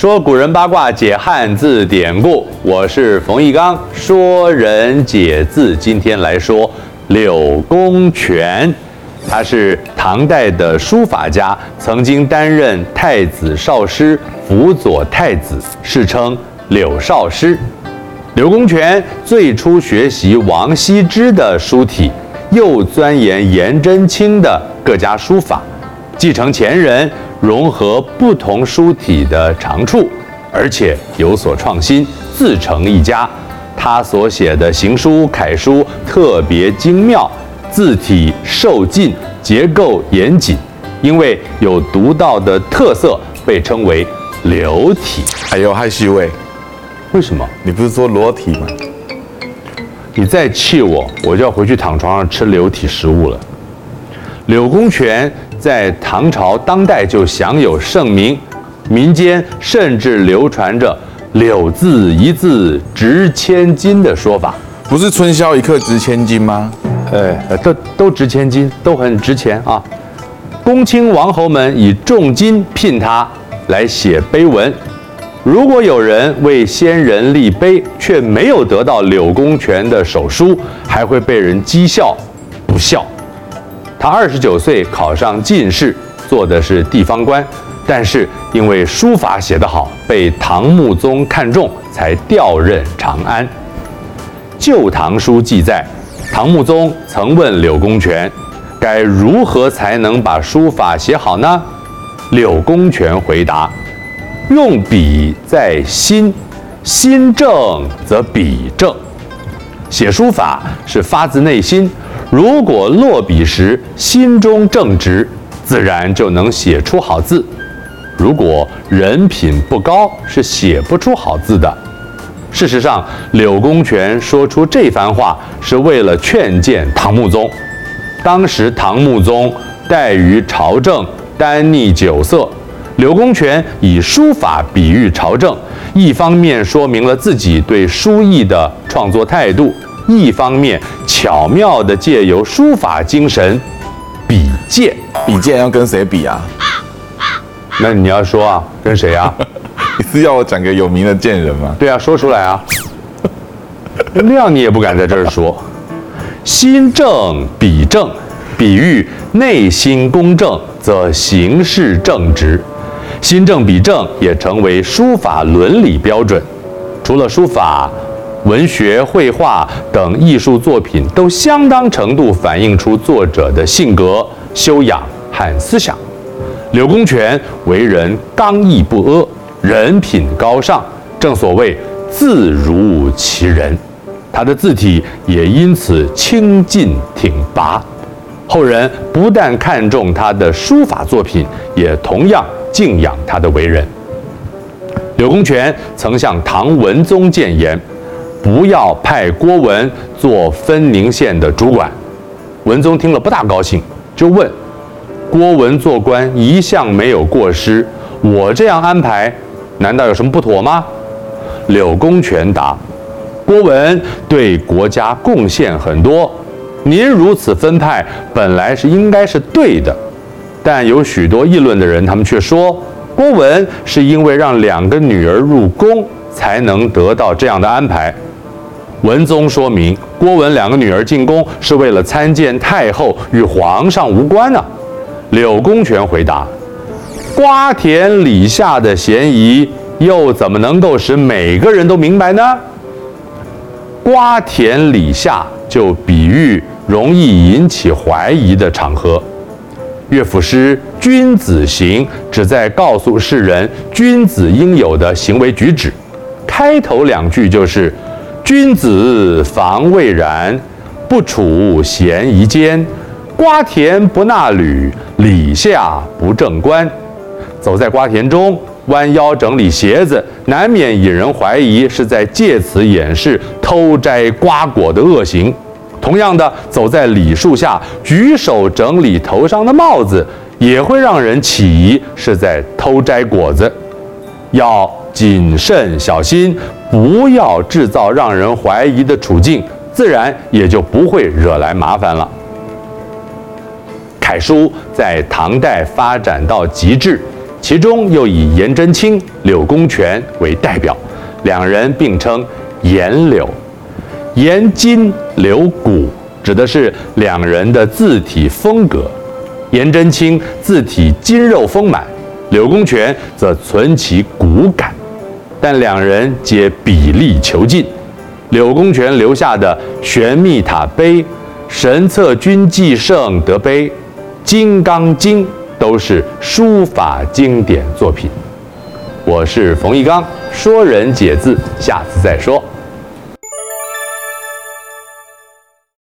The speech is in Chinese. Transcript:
说古人八卦，解汉字典故。我是冯翊纲，说人解字。今天来说柳公权，他是唐代的书法家，曾经担任太子少师、辅佐太子，世称柳少师。柳公权最初学习王羲之的书体，又钻研颜真卿的各家书法，继承前人。融合不同书体的长处，而且有所创新，自成一家。他所写的行书楷书特别精妙，字体瘦劲，结构严谨，因为有独到的特色，被称为柳体。哎呦，害羞哎！为什么？你不是说裸体吗？你再气我，我就要回去躺床上吃流体食物了。柳公权。在唐朝当代就享有盛名，民间甚至流传着“柳字一字值千金”的说法。不是春宵一刻值千金吗？哎，都都值千金，都很值钱啊！公卿王侯们以重金聘他来写碑文。如果有人为先人立碑，却没有得到柳公权的手书，还会被人讥笑不孝。他二十九岁考上进士，做的是地方官，但是因为书法写得好，被唐穆宗看中，才调任长安。《旧唐书》记载，唐穆宗曾问柳公权，该如何才能把书法写好呢？柳公权回答：用笔在心，心正则笔正。写书法是发自内心。如果落笔时心中正直，自然就能写出好字；如果人品不高，是写不出好字的。事实上，柳公权说出这番话是为了劝谏唐穆宗。当时唐穆宗怠于朝政，耽溺酒色，柳公权以书法比喻朝政，一方面说明了自己对书艺的创作态度。一方面巧妙地借由书法精神比剑，比剑要跟谁比啊？那你要说啊，跟谁啊？你是要我讲个有名的剑人吗？对啊，说出来啊。谅你也不敢在这儿说。心正笔正，比喻内心公正，则行事正直。心正笔正也成为书法伦理标准。除了书法。文学、绘画等艺术作品都相当程度反映出作者的性格、修养和思想。柳公权为人刚毅不阿，人品高尚，正所谓字如其人。他的字体也因此清劲挺拔。后人不但看重他的书法作品，也同样敬仰他的为人。柳公权曾向唐文宗谏言。不要派郭文做分宁县的主管。文宗听了不大高兴，就问：郭文做官一向没有过失，我这样安排，难道有什么不妥吗？柳公权答：郭文对国家贡献很多，您如此分派本来是应该是对的，但有许多议论的人，他们却说郭文是因为让两个女儿入宫，才能得到这样的安排。文宗说明，郭文两个女儿进宫是为了参见太后，与皇上无关呢。柳公权回答：“瓜田李下的嫌疑，又怎么能够使每个人都明白呢？瓜田李下就比喻容易引起怀疑的场合。乐府诗《君子行》旨在告诉世人君子应有的行为举止，开头两句就是。”君子防未然，不处嫌疑间。瓜田不纳履，李下不正冠。走在瓜田中，弯腰整理鞋子，难免引人怀疑是在借此掩饰偷摘瓜果的恶行。同样的，走在李树下，举手整理头上的帽子，也会让人起疑是在偷摘果子。要谨慎小心。不要制造让人怀疑的处境，自然也就不会惹来麻烦了。楷书在唐代发展到极致，其中又以颜真卿、柳公权为代表，两人并称颜柳。颜筋柳骨，指的是两人的字体风格。颜真卿字体筋肉丰满，柳公权则存其骨感，但两人皆比力遒劲。柳公权留下的《玄秘塔碑》《神策军记圣德碑》《金刚经》都是书法经典作品。我是冯玉刚，说人解字，下次再说。